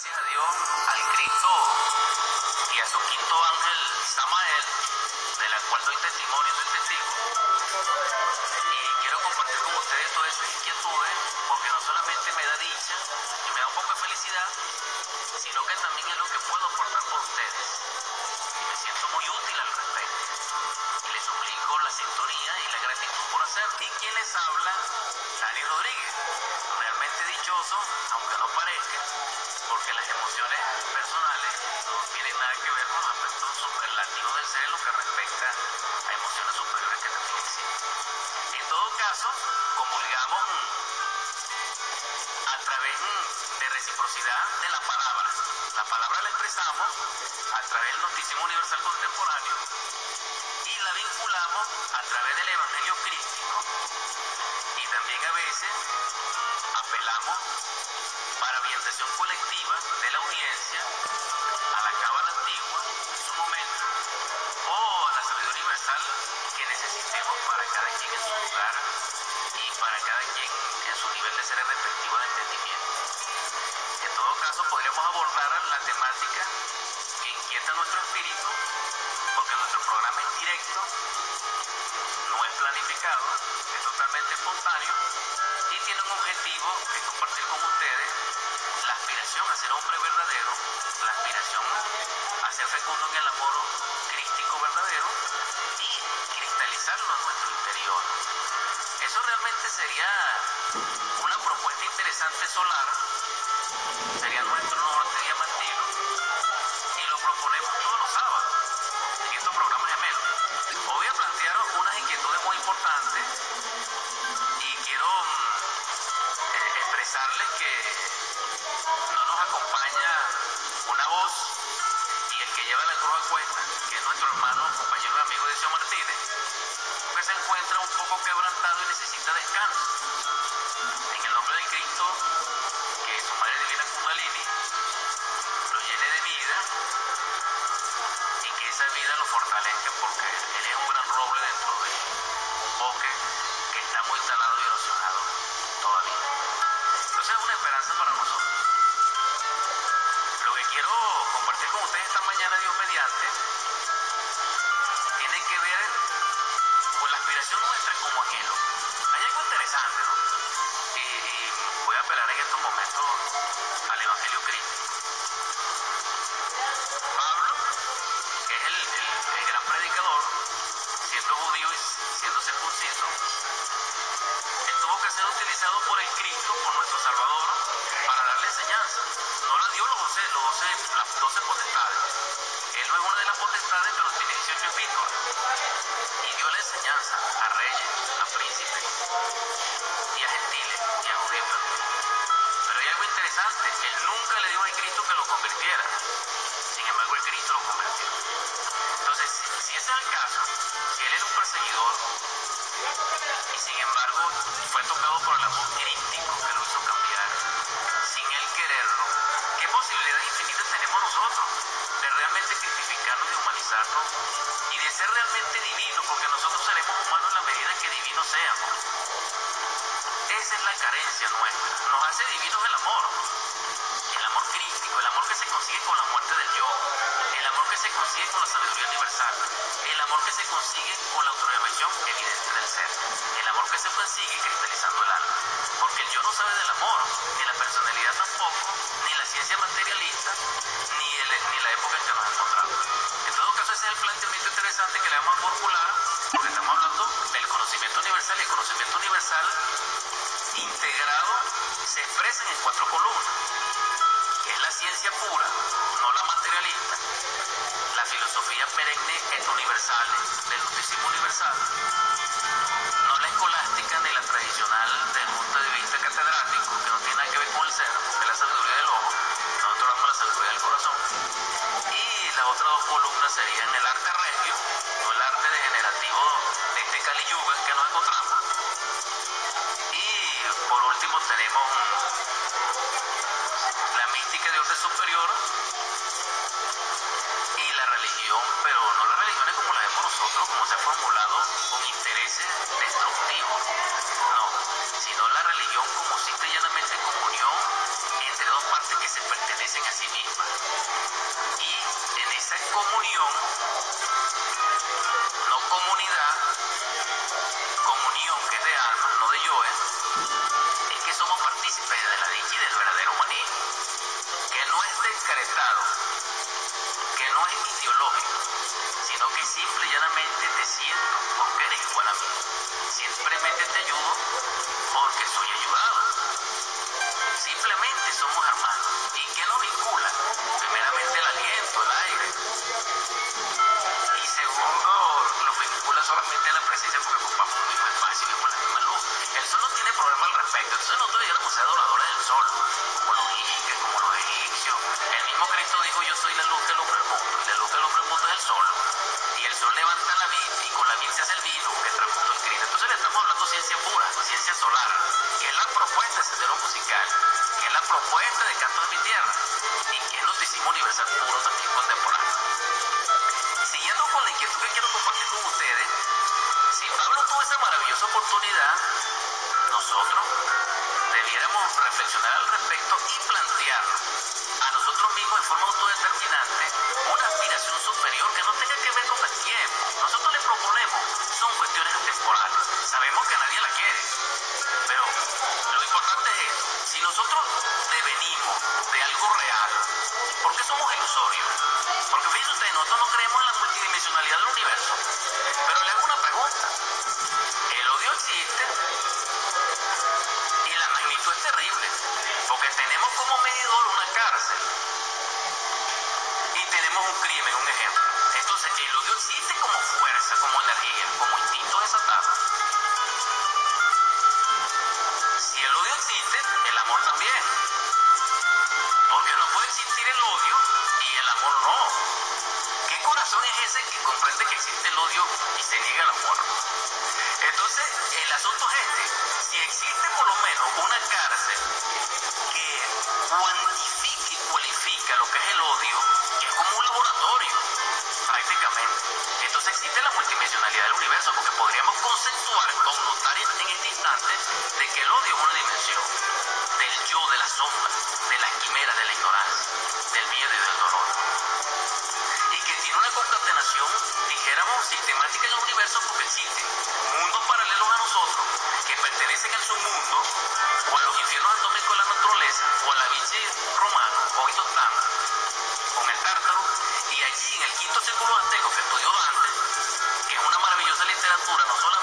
gracias a Dios, al Cristo y a su quinto ángel Samael, de la cual doy testimonio, soy testigo. Y quiero compartir con ustedes todas esas inquietudes, porque no solamente me da dicha y me da un poco de felicidad, sino que también es lo que puedo aportar por ustedes. Y me siento muy útil al respecto. Y les suplico la sintonía y la gratitud por hacer. ¿Y quién les habla? Dani Rodríguez. Realmente dichoso, aunque no parezca, crístico verdadero y cristalizarlo en nuestro interior. Eso realmente sería una propuesta interesante solar, sería nuestro norte diamantino y lo proponemos todos los sábados en estos programas gemelos. Hoy voy a plantear unas inquietudes muy importantes y sin embargo fue tocado por el amor crítico que lo hizo cambiar, sin él quererlo, ¿qué posibilidades infinitas tenemos nosotros de realmente cristificarnos y humanizarnos y de ser realmente divinos? Porque nosotros seremos humanos en la medida que divinos seamos. Esa es la carencia nuestra. Nos hace divinos el amor. El amor crístico, el amor que se consigue con la muerte del yo, el amor que se consigue con la sabiduría universal, el amor que se consigue con la evidente del ser, el amor que se consigue cristalizando el alma. Porque el yo no sabe del amor, ni la personalidad tampoco, ni la ciencia materialista, no la escolástica ni la tradicional del punto de vista catedrático, que no tiene nada que ver con el ser, porque la sabiduría del ojo, nosotros damos la sabiduría del corazón, y las otras dos columnas serían el arte regio, no el arte degenerativo de este Kali Yuga que nos encontramos, y por último tenemos la mística de orden superior y la religión, pero no las vemos nosotros, como se ha formulado con intereses destructivos, no puede ser sin una aspiración superior que no tenga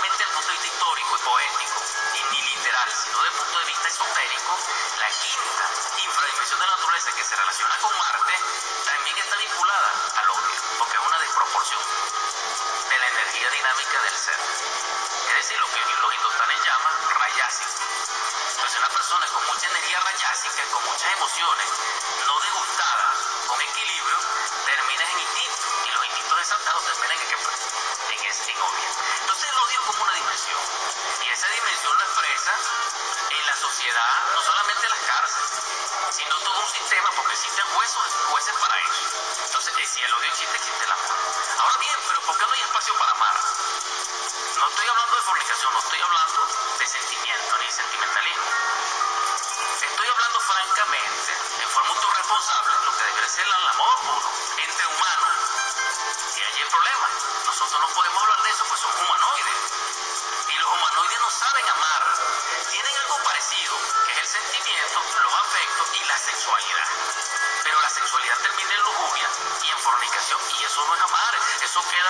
solamente desde el punto de vista histórico y poético, y ni literal, sino desde el punto de vista esotérico, la quinta infradimensión de la naturaleza que se relaciona con Marte también está vinculada al odio, porque es una desproporción de la energía dinámica del ser. Es decir, lo que los hindustanes llaman rayásico. Entonces pues una persona con mucha energía rayásica, con muchas emociones, no degustada, con equilibrio, termina en instinto y los instintos desatados terminan en que en, este, en obvio. Y esa dimensión lo expresa en la sociedad, no solamente en las cárceles, sino todo un sistema, porque existen jueces, jueces para eso. Entonces, si el odio existe, existe el amor. Ahora bien, pero ¿por qué no hay espacio para amar? No estoy hablando de fornicación, no estoy hablando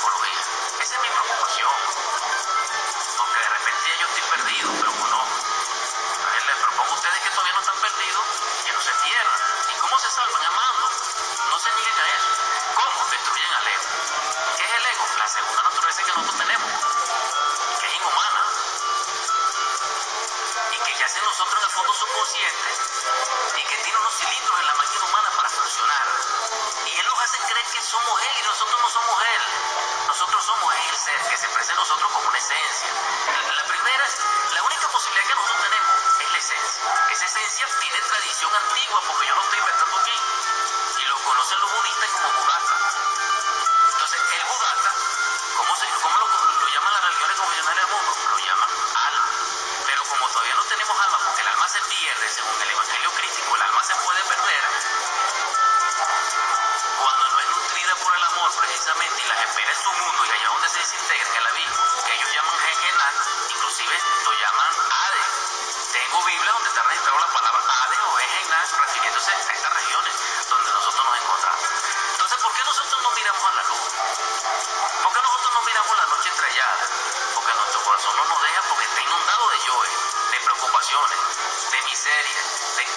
不容易。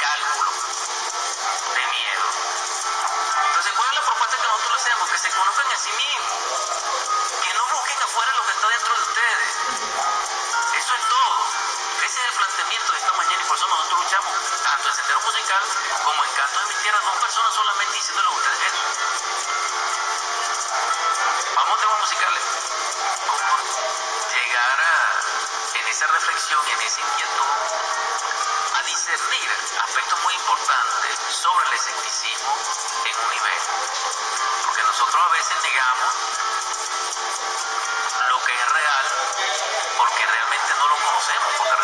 de miedo. Entonces, ¿cuál es la propuesta que nosotros hacemos? Que se conozcan a sí mismos, que no busquen afuera lo que está dentro de ustedes. Eso es todo. Ese es el planteamiento de esta mañana y por eso nosotros luchamos tanto en Sendero Musical como en Canto de mi Tierra, dos personas solamente diciéndole a ustedes esto. Vamos a temas musicales. ¿Cómo llegar a, en esa reflexión, en esa inquietud? discernir aspectos muy importantes sobre el escepticismo en un nivel. Porque nosotros a veces negamos lo que es real porque realmente no lo conocemos, porque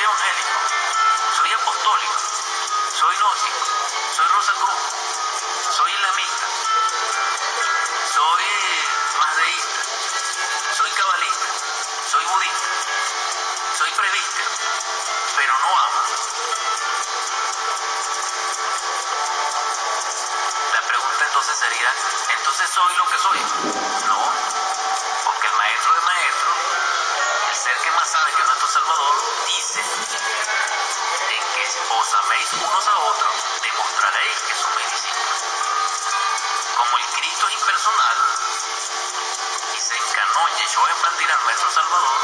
soy evangélico, soy apostólico, soy gnóstico, soy rosacruz, soy islamista, soy masdeísta, soy cabalista, soy budista, soy prevista, pero no amo. La pregunta entonces sería, ¿entonces soy lo que soy? No, porque el maestro es maestro, el ser que más sabe que Salvador dice, en que os améis unos a otros, demostraréis que sois mis. Como el Cristo es impersonal y se encanó y echó en bandera a nuestro Salvador,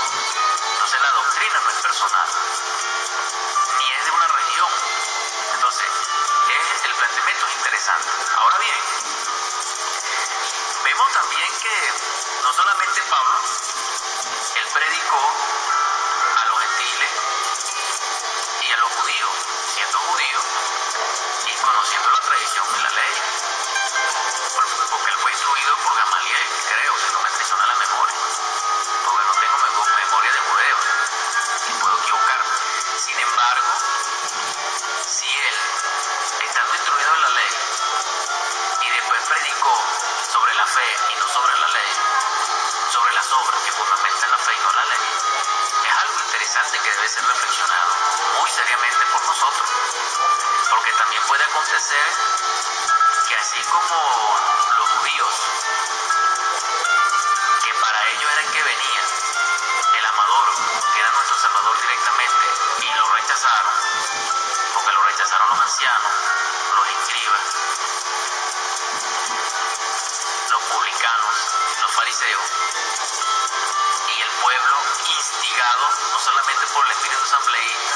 entonces la doctrina no es personal, ni es de una región. Entonces, es, el planteamiento es interesante. Ahora bien, vemos también que ser que así como los judíos, que para ellos era el que venía, el amador, que era nuestro salvador directamente, y lo rechazaron, porque lo rechazaron los ancianos, los escribas, los publicanos, los fariseos, y el pueblo instigado no solamente por el espíritu asambleísta,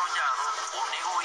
desarrollado un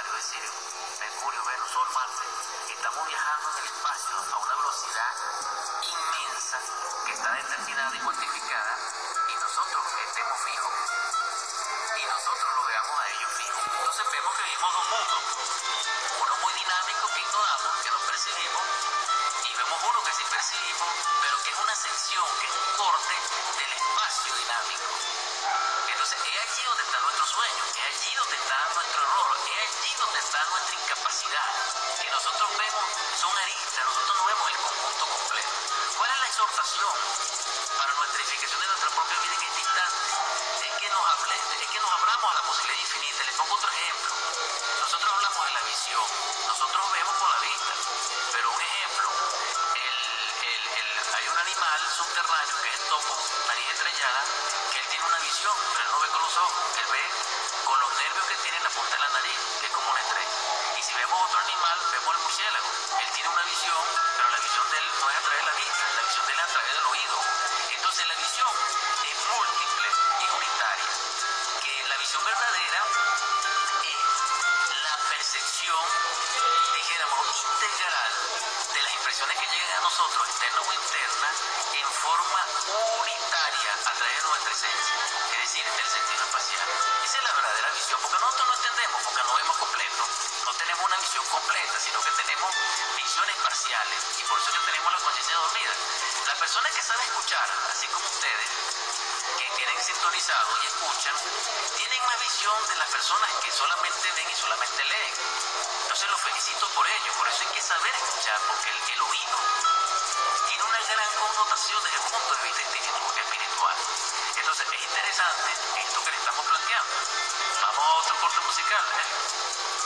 es decir, Mercurio, Venus, Sol, Marte, estamos viajando en el espacio a una velocidad inmensa que está determinada y cuantificada y nosotros estemos fijos. Y nosotros lo veamos a ellos fijos. Entonces vemos que vivimos dos mundos. Uno muy dinámico que ignoramos, que no percibimos, y vemos uno que sí percibimos, pero que es una sección, que es y por eso es que tenemos la conciencia dormida. La persona que sabe escuchar, así como ustedes, que tienen sintonizado y escuchan, tienen una visión de las personas que solamente ven y solamente leen. Entonces los felicito por ello, por eso hay que saber escuchar, porque el que lo vino tiene una gran connotación desde el punto de vista espiritual. Entonces es interesante esto que le estamos planteando. Vamos a otro corte musical. ¿eh?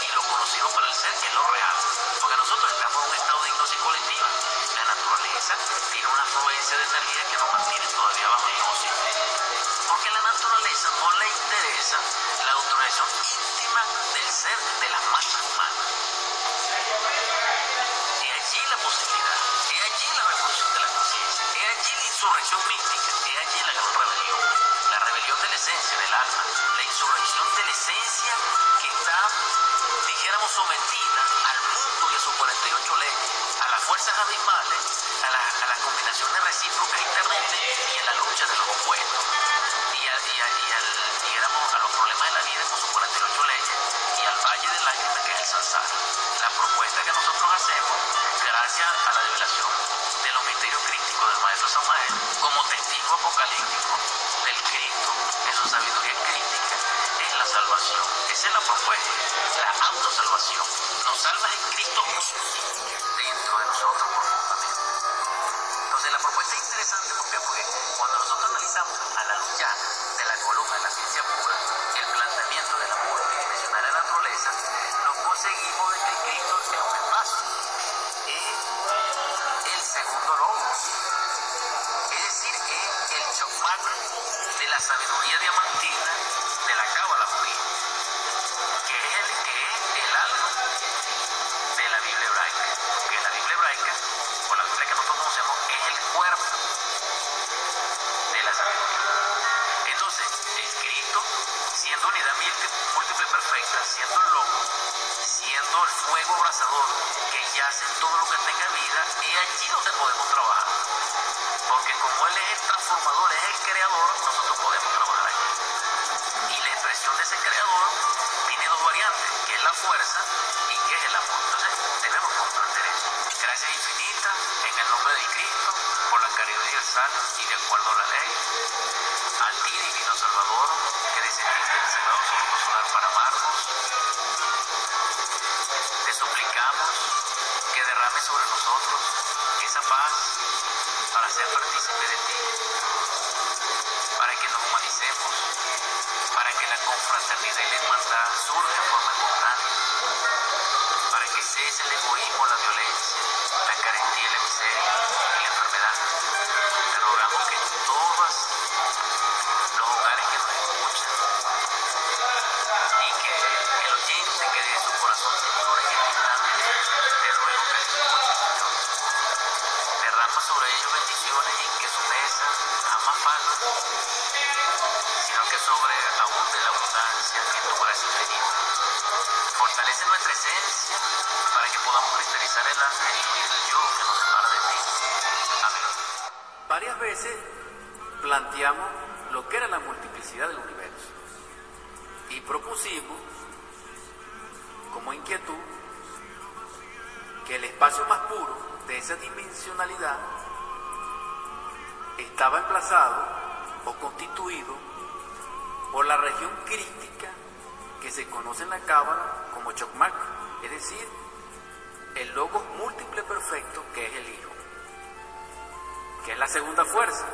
y lo conocido para el ser que es lo real. Porque nosotros estamos en un estado de hipnosis colectiva. La naturaleza tiene una fluencia de energía que nos mantiene todavía bajo hipnosis. Porque a la naturaleza no le interesa la autorización íntima del ser de las sometida al mundo y a sus 48 leyes, a las fuerzas abismales, a, la, las combinaciones recíprocas internamente y a la lucha de los opuestos. que yace en todo lo que tenga vida y allí donde podemos trabajar. Porque como Él es el transformador, es el creador, nosotros podemos trabajar allí. Y la expresión de ese creador tiene dos variantes, que es la fuerza y que es el amor. Entonces tenemos que comprender eso. Gracias infinitas en el nombre de Cristo por la caridad universal y de acuerdo a la ley. Varias veces planteamos lo que era la multiplicidad del universo y propusimos como inquietud que el espacio más puro de esa dimensionalidad estaba emplazado o constituido por la región crística que se conoce en la cábala como Chocmac, es decir, el logo múltiple perfecto que es el Hijo, que es la segunda fuerza,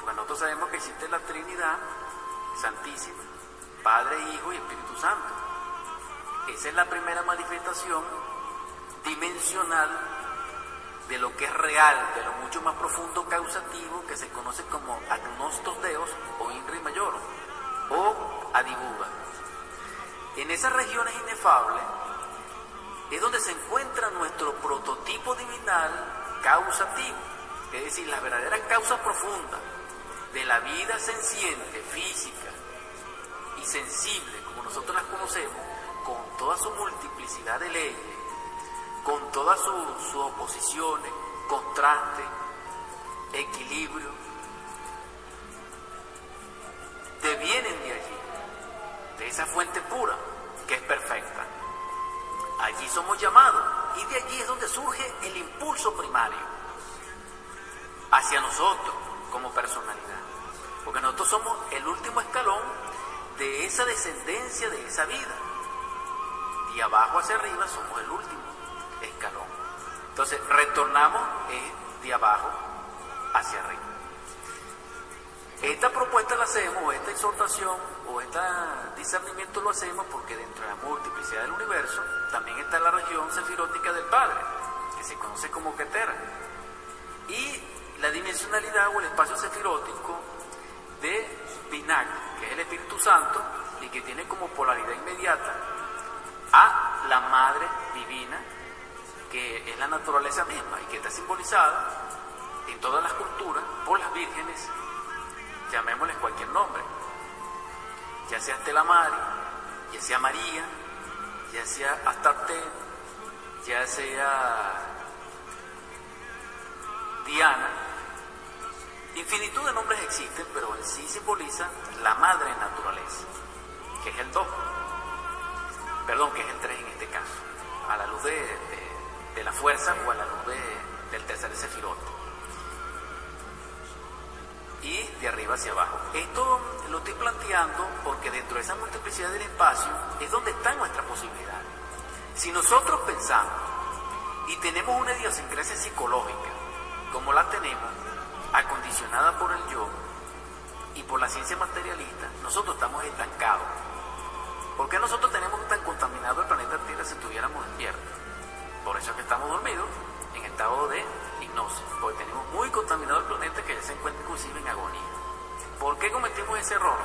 porque nosotros sabemos que existe la Trinidad Santísima, Padre, Hijo y Espíritu Santo. Esa es la primera manifestación dimensional de lo que es real, de lo mucho más profundo causativo que se conoce como agnostos deos o inri mayor o adibuba. En esas regiones inefables es donde se encuentra nuestro prototipo divinal causativo, es decir, las verdaderas causas profundas de la vida senciente, física y sensible, como nosotros las conocemos, con toda su multiplicidad de leyes, con todas sus, sus oposiciones, contrastes, equilibrio, devienen de allí, de esa fuente pura que es perfecta. Allí somos llamados y de allí es donde surge el impulso primario hacia nosotros como personalidad. Porque nosotros somos el último escalón de esa descendencia, de esa vida. Y abajo hacia arriba somos el último escalón. Entonces, retornamos eh, de abajo hacia arriba. Esta propuesta la hacemos, o esta exhortación, o este discernimiento lo hacemos porque dentro de la multiplicidad del universo también está la región sefirótica del Padre, que se conoce como Ketera. Y la dimensionalidad o el espacio sefirótico de Binak, que es el Espíritu Santo y que tiene como polaridad inmediata a la Madre Divina, que es la naturaleza misma y que está simbolizada en todas las culturas por las vírgenes, llamémosles cualquier nombre, ya sea Estela Mari, ya sea María, ya sea Astarte, ya sea Diana, infinitud de nombres existen, pero en sí simboliza la madre naturaleza, que es el 2, perdón, que es el 3 en este caso, a la luz de, la fuerza o a la luz de, del tercer sefirote. Y de arriba hacia abajo. Esto lo estoy planteando porque dentro de esa multiplicidad del espacio es donde está nuestra posibilidad. Si nosotros pensamos y tenemos una idiosincrasia psicológica, como la tenemos, acondicionada por el yo y por la ciencia materialista, nosotros estamos estancados. ¿Por qué nosotros tenemos tan contaminado el planeta Tierra si estuviéramos despiertos? Por eso es que estamos dormidos en estado de hipnosis, porque tenemos muy contaminado el planeta que ya se encuentra inclusive en agonía. ¿Por qué cometimos ese error?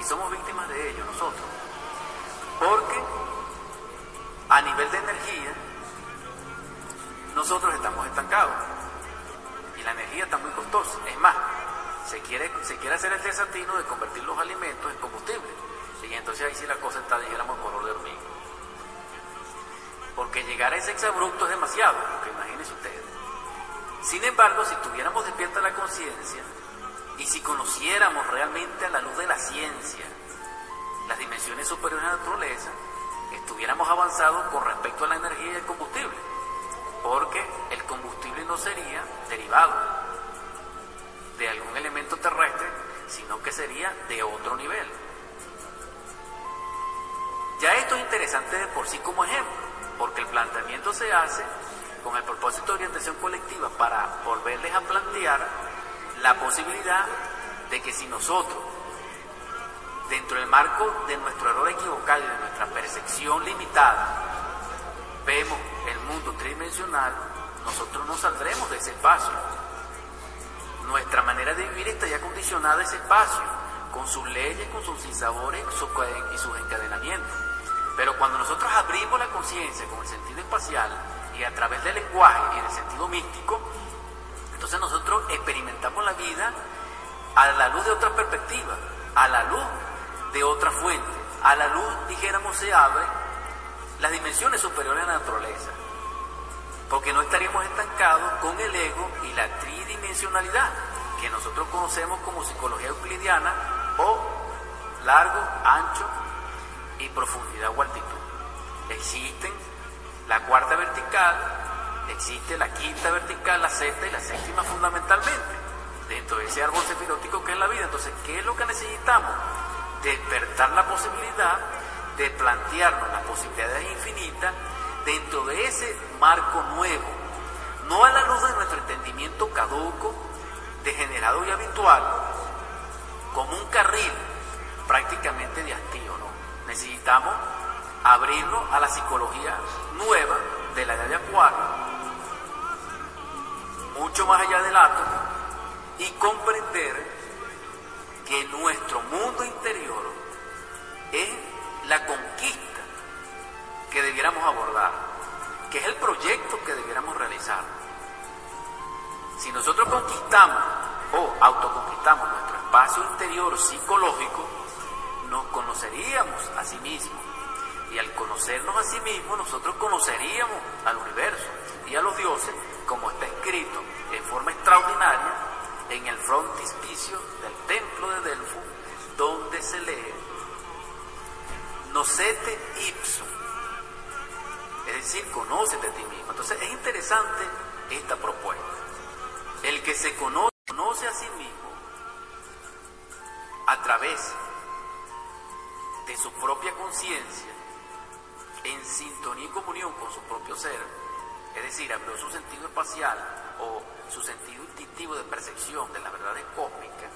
Y somos víctimas de ello nosotros. Porque a nivel de energía, nosotros estamos estancados. La energía está muy costosa. Es más, se quiere, se quiere hacer el desatino de convertir los alimentos en combustible. Y entonces ahí sí la cosa está, dijéramos, color de hormiga. Porque llegar a ese exabrupto es demasiado, porque imagínense ustedes. Sin embargo, si tuviéramos despierta la conciencia y si conociéramos realmente a la luz de la ciencia las dimensiones superiores de la naturaleza, estuviéramos avanzados con respecto a la energía y el combustible, porque el combustible no sería derivado de algún elemento terrestre, sino que sería de otro nivel. Ya esto es interesante de por sí como ejemplo, porque el planteamiento se hace con el propósito de orientación colectiva para volverles a plantear la posibilidad de que si nosotros, dentro del marco de nuestro error equivocado y de nuestra percepción limitada, vemos mundo tridimensional, nosotros no saldremos de ese espacio. Nuestra manera de vivir está ya condicionada a ese espacio, con sus leyes, con sus sinsabores y sus encadenamientos. Pero cuando nosotros abrimos la conciencia con el sentido espacial y a través del lenguaje y del sentido místico, entonces nosotros experimentamos la vida a la luz de otra perspectiva, a la luz de otra fuente, a la luz, dijéramos, se abre las dimensiones superiores de la naturaleza, porque no estaríamos estancados con el ego y la tridimensionalidad que nosotros conocemos como psicología euclidiana o largo, ancho y profundidad o altitud. Existen la cuarta vertical, existe la quinta vertical, la sexta y la séptima fundamentalmente, dentro de ese árbol sefirótico que es la vida. Entonces, ¿qué es lo que necesitamos? Despertar la posibilidad de plantearnos las posibilidades infinitas dentro de ese marco nuevo, no a la luz de nuestro entendimiento caduco, degenerado y habitual, como un carril prácticamente de hastío. Necesitamos abrirnos a la psicología nueva de la edad de Acuario, mucho más allá del átomo, y comprender que nuestro mundo interior es la conquista que debiéramos abordar, que es el proyecto que debiéramos realizar. Si nosotros conquistamos o autoconquistamos nuestro espacio interior psicológico, nos conoceríamos a sí mismos. Y al conocernos a sí mismos, nosotros conoceríamos al universo y a los dioses, como está escrito en forma extraordinaria en el frontispicio del templo de Delfo, donde se lee Nocete ipsum, decir, conócete a ti mismo. Entonces es interesante esta propuesta. El que se conoce, conoce a sí mismo a través de su propia conciencia, en sintonía y comunión con su propio ser, es decir, abrió su sentido espacial o su sentido instintivo de percepción de la verdad cósmica,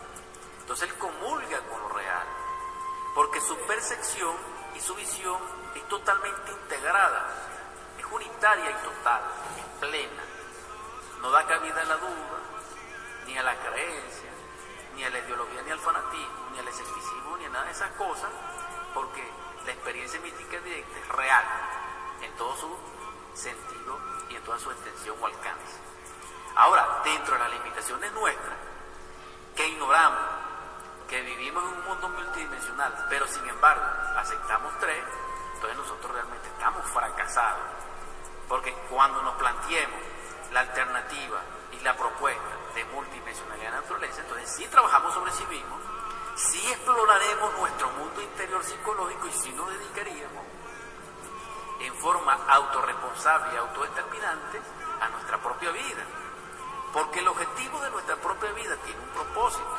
entonces él comulga con lo real, porque su percepción y su visión es totalmente integrada, es unitaria y total, plena, no da cabida a la duda, ni a la creencia, ni a la ideología, ni al fanatismo, ni al escepticismo, ni a nada de esas cosas, porque la experiencia mística directa es real en todo su sentido y en toda su extensión o alcance. Ahora, dentro de las limitaciones nuestras, que ignoramos, que vivimos en un mundo multidimensional, pero sin embargo aceptamos tres, entonces nosotros realmente estamos fracasados. Porque cuando nos planteemos la alternativa y la propuesta de multidimensionalidad de naturaleza, entonces sí trabajamos sobre sí mismos, sí exploraremos nuestro mundo interior psicológico y sí nos dedicaríamos en forma autorresponsable y autodeterminante a nuestra propia vida. Porque el objetivo de nuestra propia vida tiene un propósito.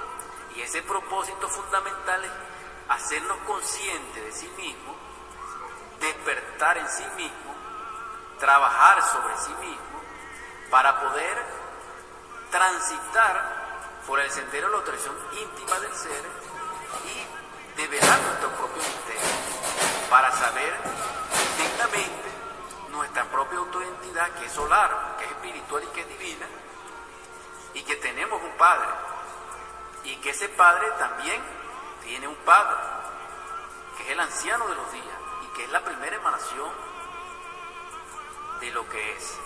Y ese propósito fundamental es hacernos conscientes de sí mismo, despertar en sí mismo, trabajar sobre sí mismo, para poder transitar por el sendero de la tradición íntima del ser y develar nuestro propio misterio para saber dignamente nuestra propia autoidentidad que es solar, que es espiritual y que es divina y que tenemos un Padre. Y que ese Padre también tiene un Padre que es el anciano de los días y que es la primera emanación de lo que es.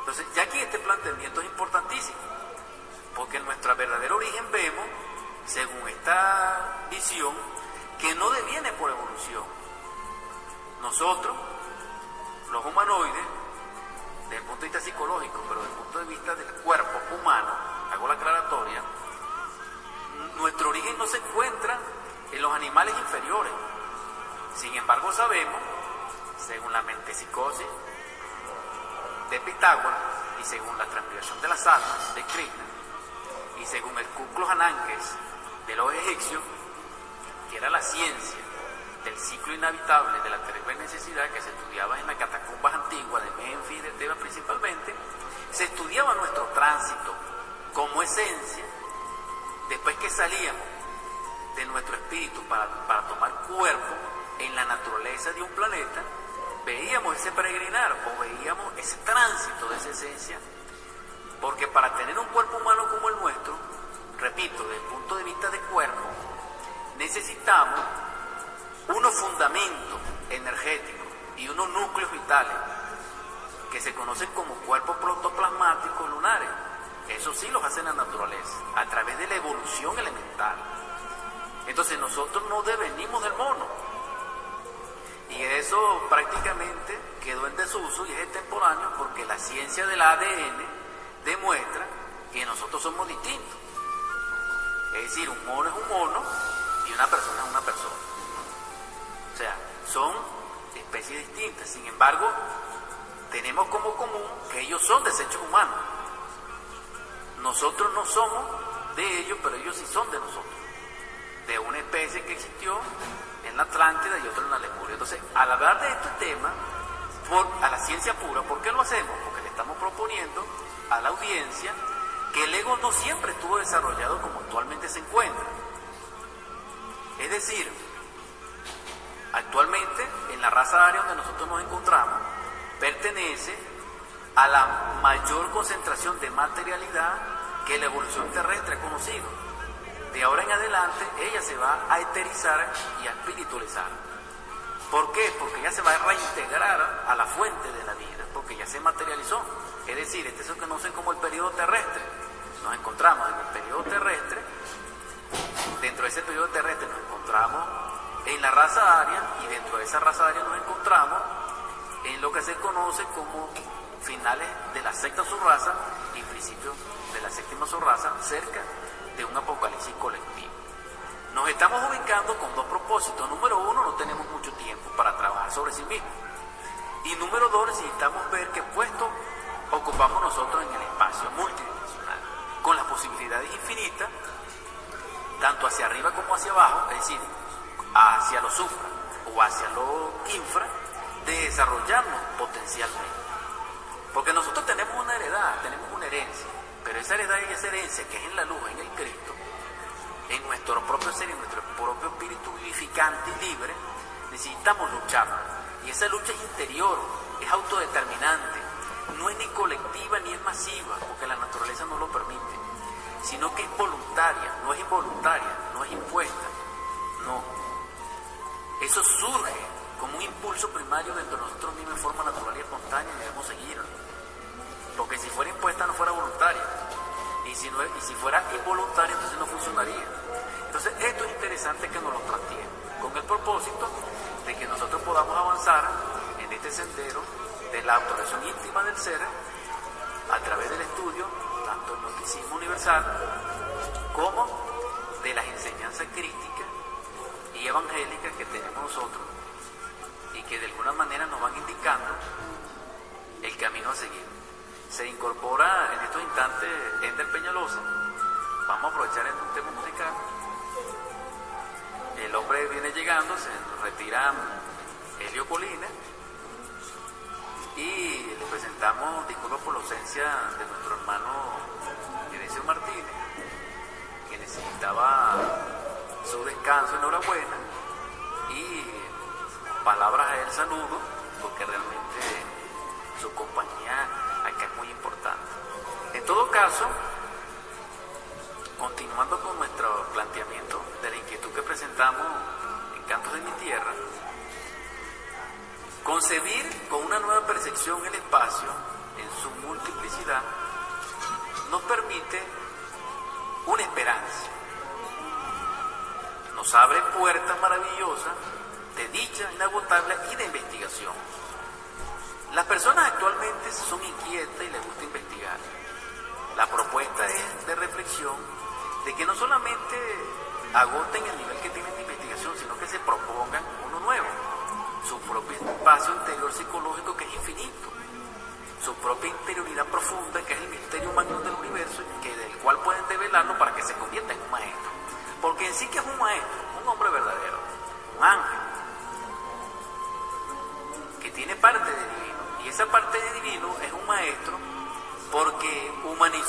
Entonces, ya aquí este planteamiento es importantísimo, porque en nuestro verdadero origen vemos, según esta visión, que no deviene por evolución. Nosotros, los humanoides, desde el punto de vista psicológico, pero desde el punto de vista del cuerpo humano, hago la aclaratoria, nuestro origen no se encuentra en los animales inferiores. Sin embargo, sabemos según la mentepsicosis de Pitágoras y según la transmigración de las almas de Krishna y según el Kuklo Ananques de los egipcios, que era la ciencia del ciclo inhabitable de la terrible necesidad que se estudiaba en las catacumbas antiguas de Memphis y de Tebas principalmente, se estudiaba nuestro tránsito como esencia después que salíamos de nuestro espíritu para, para tomar cuerpo en la naturaleza de un planeta, veíamos ese peregrinar o veíamos ese tránsito de esa esencia, porque para tener un cuerpo humano como el nuestro, repito, desde el punto de vista de cuerpo, necesitamos unos fundamentos energéticos y unos núcleos vitales que se conocen como cuerpos protoplasmáticos lunares. Eso sí los hace la naturaleza, a través de la evolución elemental. Entonces nosotros no devenimos del mono. Y eso prácticamente quedó en desuso y es extemporáneo porque la ciencia del ADN demuestra que nosotros somos distintos. Es decir, un mono es un mono y una persona es una persona. O sea, son especies distintas. Sin embargo, tenemos como común que ellos son desechos humanos. Nosotros no somos de ellos, pero ellos sí son de nosotros. De una especie que existió en la Atlántida y otra en la Lemuria. Entonces, al hablar de este tema, a la ciencia pura, ¿por qué lo hacemos? Porque le estamos proponiendo a la audiencia que el ego no siempre estuvo desarrollado como actualmente se encuentra. Es decir, actualmente en la raza aria donde nosotros nos encontramos, pertenece a la mayor concentración de materialidad que la evolución terrestre ha conocido. De ahora en adelante ella se va a eterizar y a espiritualizar. ¿Por qué? Porque ella se va a reintegrar a la fuente de la vida, porque ya se materializó. Es decir, este que conocen como el periodo terrestre. Nos encontramos en el periodo terrestre, dentro de ese periodo terrestre nos encontramos en la raza aria y dentro de esa raza aria nos encontramos en lo que se conoce como finales de la sexta subraza y principios de la séptima subraza cerca de un apocalipsis colectivo. Nos estamos ubicando con dos propósitos. Número uno, no tenemos mucho tiempo para trabajar sobre sí mismos. Y número dos, necesitamos ver qué puesto ocupamos nosotros en el espacio multidimensional, con las posibilidades infinitas, tanto hacia arriba como hacia abajo, es decir, hacia lo supra o hacia lo infra, de desarrollarnos potencialmente. Porque nosotros tenemos una heredad, tenemos una herencia, pero esa heredad y esa herencia que es en la luz, en el Cristo, en nuestro propio ser, en nuestro propio espíritu vivificante y libre, necesitamos luchar. Y esa lucha es interior, es autodeterminante, no es ni colectiva ni es masiva, porque la naturaleza no lo permite, sino que es voluntaria, no es involuntaria, no es impuesta, no. Eso surge como un impulso primario dentro de nosotros mismos en forma natural y espontánea y debemos seguirlo. Porque si fuera impuesta no fuera voluntaria. Y si, no, y si fuera involuntaria entonces no funcionaría. Entonces esto es interesante que nos lo planteemos, con el propósito de que nosotros podamos avanzar en este sendero de la autorización íntima del ser a través del estudio, tanto el noticismo universal como de las enseñanzas críticas y evangélicas que tenemos nosotros y que de alguna manera nos van indicando el camino a seguir. Se incorpora en estos instantes Ender Peñalosa. Vamos a aprovechar el tema musical. El hombre viene llegando, se retira Helio Colina y le presentamos disculpas por la ausencia de nuestro hermano Dionisio Martínez, que necesitaba su descanso, enhorabuena, y palabras a él saludo, porque realmente su compañía acá es muy importante. En todo caso, continuando con nuestro planteamiento de la inquietud que presentamos en Cantos de mi Tierra, concebir con una nueva percepción el espacio en su multiplicidad nos permite una esperanza, nos abre puertas maravillosas de dicha inagotable y de investigación. Las personas actualmente son inquietas y les gusta investigar. La propuesta es de reflexión de que no solamente agoten el nivel que tienen de investigación, sino que se propongan uno nuevo. su propio espacio interior psicológico que es infinito, su propia interioridad profunda que es el misterio magno del universo que del cual pueden develarlo para que se convierta en un maestro. Porque en sí que es un maestro, un hombre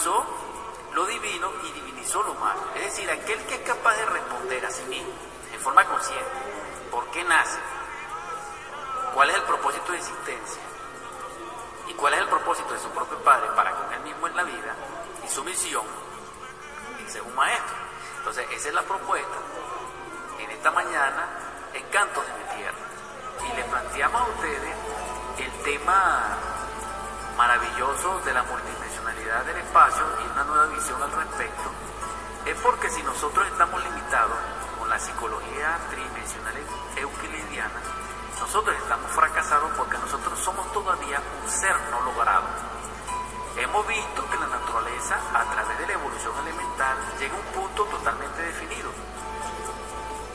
humanizó lo divino y divinizó lo humano. Es decir, aquel que es capaz de responder a sí mismo en forma consciente, ¿por qué nace? ¿Cuál es el propósito de existencia? ¿Y cuál es el propósito de su propio padre para con él mismo en la vida? Y su misión, ese es un maestro. Entonces, esa es la propuesta en esta mañana en Cantos de mi Tierra. Y le planteamos a ustedes el tema maravilloso de la del espacio y una nueva visión al respecto, es porque si nosotros estamos limitados con la psicología tridimensional euclidiana, nosotros estamos fracasados porque nosotros somos todavía un ser no logrado. Hemos visto que la naturaleza, a través de la evolución elemental, llega a un punto totalmente definido.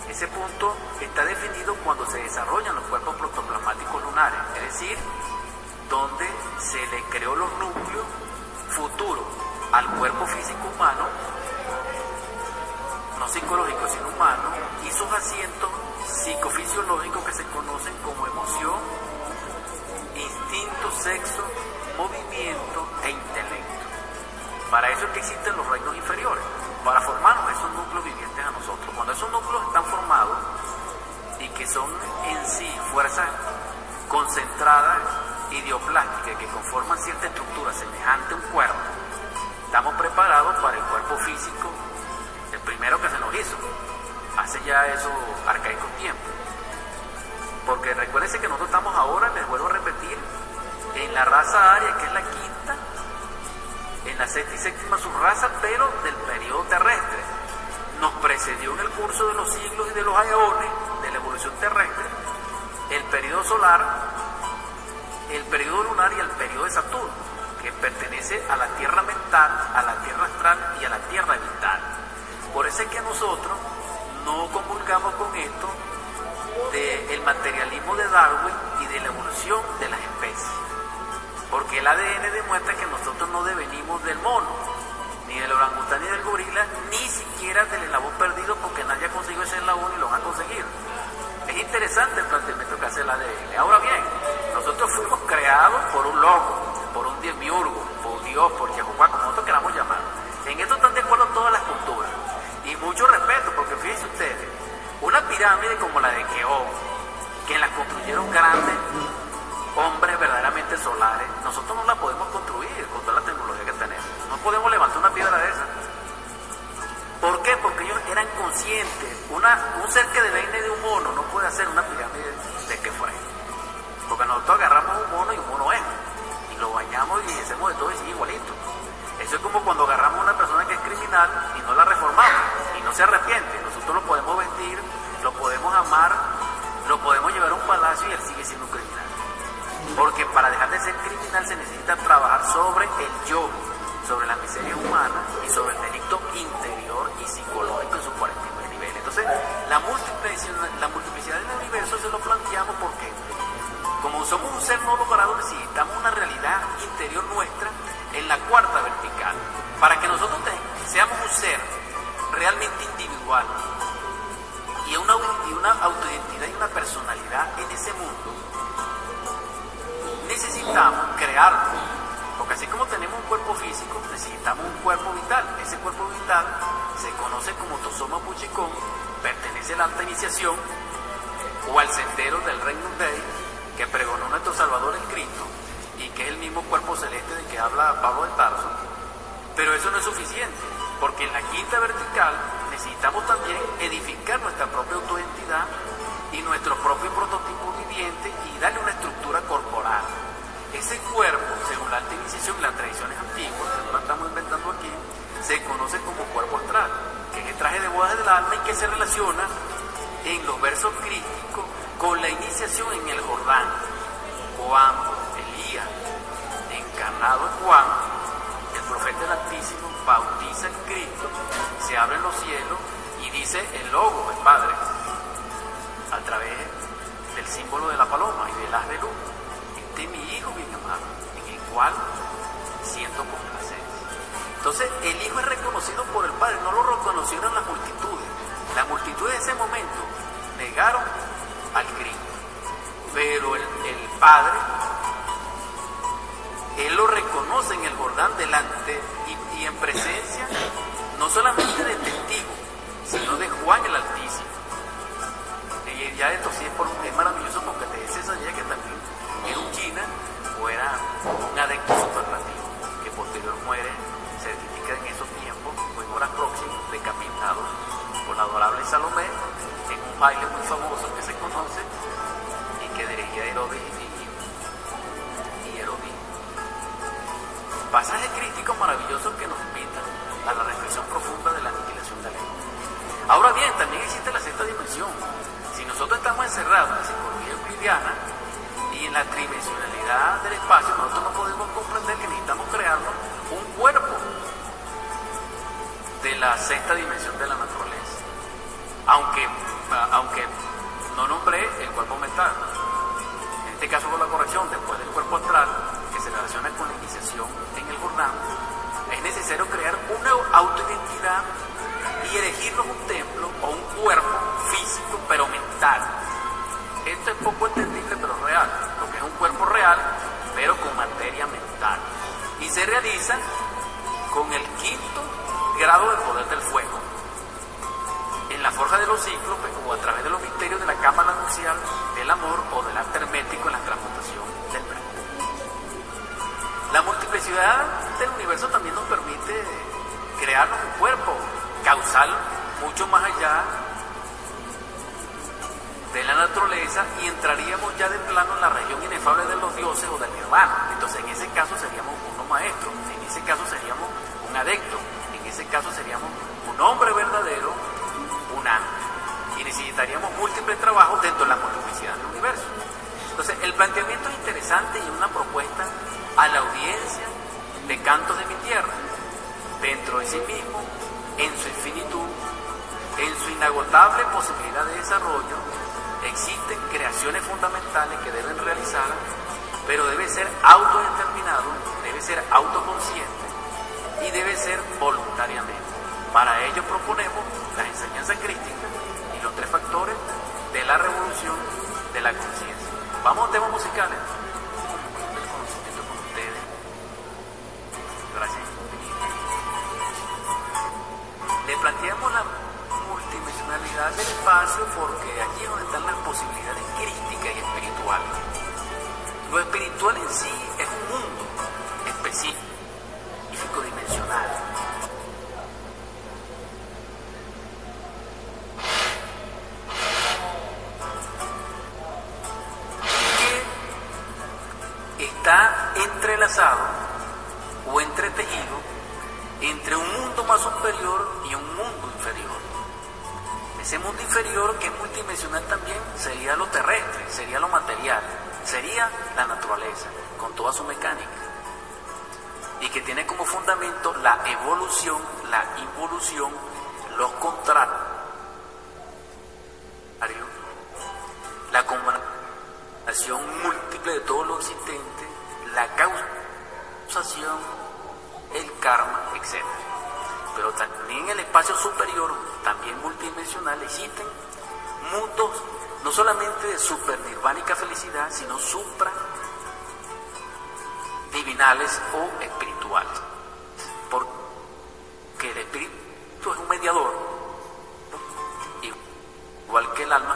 Ese punto está definido cuando se desarrollan los cuerpos protoplasmáticos lunares, es decir, donde se le creó los núcleos futuros al cuerpo físico humano, no psicológico sino humano, y sus asientos psicofisiológicos que se conocen como emoción, instinto, sexo, movimiento e intelecto. Para eso es que existen los reinos inferiores, para formarnos esos núcleos vivientes a nosotros. Cuando esos núcleos están formados y que son en sí fuerzas concentradas idioplásticas que conforman cierta estructura semejante a un cuerpo, estamos preparados para el cuerpo físico, el primero que se nos hizo, hace ya esos arcaicos tiempos. Porque recuérdense que nosotros estamos ahora, les vuelvo a repetir, en la raza aria, que es la quinta, en la sexta y séptima subraza, pero del periodo terrestre. Nos precedió en el curso de los siglos y de los aeones de la evolución terrestre el periodo solar, el periodo lunar y el periodo de Saturno, que pertenece a la tierra mental, a la tierra astral y a la tierra vital. Por eso es que nosotros no comulgamos con esto del materialismo de Darwin y de la evolución de las especies. Porque el ADN demuestra que nosotros no devenimos del mono, ni del orangután ni del gorila, ni siquiera del eslabón perdido, porque nadie ha conseguido ese eslabón y lo van a conseguir. Es interesante el planteamiento que hace el ADN. Ahora bien, nosotros fuimos creados por un loco, por un demiurgo, por Dios, por Jehová, como nosotros queramos llamar. En esto están de acuerdo todas las culturas. Y mucho respeto, porque fíjense ustedes, una pirámide como la de Keops, que la construyeron grandes hombres verdaderamente solares, nosotros no la podemos construir con toda la tecnología que tenemos. No podemos levantar una piedra de esa. ¿Por qué? Porque ellos eran conscientes. Un ser que depende de un mono no puede hacer una pirámide de que fuera. Porque nosotros agarramos un mono y un mono es. Y lo bañamos y hacemos de todo y sigue igualito. Eso es como cuando agarramos a una persona que es criminal y no la reformamos y no se arrepiente. Nosotros lo podemos vestir, lo podemos amar, lo podemos llevar a un palacio y él sigue siendo un criminal. Porque para dejar de ser criminal se necesita trabajar sobre el yo, sobre la miseria humana y sobre el delito interior y psicológico en sus 49 niveles. Entonces, la multiplicidad, la multiplicidad del universo se lo planteamos porque, como somos un ser no logrado, necesitamos una realidad interior nuestra en la cuarta vertical. Para que nosotros seamos un ser realmente individual y una, una autoidentidad y una personalidad en ese mundo, necesitamos crearlo. Porque así como tenemos un cuerpo físico, necesitamos un cuerpo vital. Ese cuerpo vital se conoce como Tosoma Puchicón, pertenece a la alta iniciación o al sendero del Reino Day que pregonó nuestro Salvador en Cristo y que es el mismo cuerpo celeste de que habla Pablo de Tarso. Pero eso no es suficiente, porque en la quinta vertical necesitamos también edificar nuestra propia autoidentidad y nuestro propio prototipo viviente y darle una estructura corporal. Ese cuerpo, según la alta iniciación y las tradiciones antiguas, que no la estamos inventando aquí, se conoce como cuerpo astral, que es el traje de bodas del alma y que se relaciona en los versos críticos con la iniciación en el Jordán. Cuando Elías, encarnado en Juan, el profeta del Altísimo, bautiza en Cristo, se abren los cielos y dice el logo, el Padre, a través del el símbolo de la paloma y del haz de luz. Este es mi hijo bien amado, en el cual siento complacencia. Entonces el hijo es reconocido por el padre, no lo reconocieron las multitudes. Las multitudes de ese momento negaron al Cristo, pero el, el padre, él lo reconoce en el Jordán delante y, y en presencia no solamente de testigo, sino de Juan el Altísimo. Y ya esto sí es, por, es maravilloso porque te dice esa idea que también era un China o era un adecto superlativo, que posterior muere, se certifica en esos tiempos o en horas próximas, decapitado por la adorable Salomé en un baile muy famoso dirigía Herodes y, y Herodes. Pasajes críticos maravillosos que nos invitan a la reflexión profunda de la aniquilación de la Ahora bien, también existe la sexta dimensión. Si nosotros estamos encerrados en la psicología euclidiana y en la tridimensionalidad del espacio, nosotros no podemos comprender que necesitamos crearnos un cuerpo de la sexta dimensión de la naturaleza. Aunque, aunque no nombré el cuerpo mental. En este caso con la corrección, después del cuerpo astral, que se relaciona con la iniciación en el Jordán, es necesario crear una autoidentidad y elegirnos un templo o un cuerpo físico pero mental. Esto es poco entendible pero real, lo que es un cuerpo real pero con materia mental. Y se realiza con el quinto grado de poder del fuego. La forja de los cíclopes o a través de los misterios de la cámara nupcial del amor o del arte hermético en la transmutación del mercurio. La multiplicidad del universo también nos permite crearnos un cuerpo causal mucho más allá de la naturaleza y entraríamos ya de plano en la región inefable de los dioses o del nirvana. Entonces en ese caso seríamos unos maestros, en ese caso seríamos un adecto, en ese caso seríamos un hombre verdadero, Y necesitaríamos múltiples trabajos dentro de la multiplicidad del universo. Entonces el planteamiento es interesante y una propuesta a la audiencia de Cantos de mi Tierra, dentro de sí mismo, en su infinitud, en su inagotable posibilidad de desarrollo, existen creaciones fundamentales que deben realizar, pero debe ser autodeterminado, debe ser autoconsciente y debe ser voluntariamente. Para ello proponemos las enseñanzas críticas y los tres factores de la revolución de la conciencia. Vamos a temas musicales. Le planteamos la multidimensionalidad del espacio porque allí es donde están las posibilidades críticas y espirituales. Lo espiritual en sí es un mundo específico, dimensional. O entretejido entre un mundo más superior y un mundo inferior. Ese mundo inferior, que es multidimensional también, sería lo terrestre, sería lo material, sería la naturaleza, con toda su mecánica. Y que tiene como fundamento la evolución, la involución, los contratos, En el espacio superior, también multidimensional, existen mundos no solamente de super nirvánica felicidad, sino supra divinales o espirituales. Porque el espíritu es un mediador, igual que el alma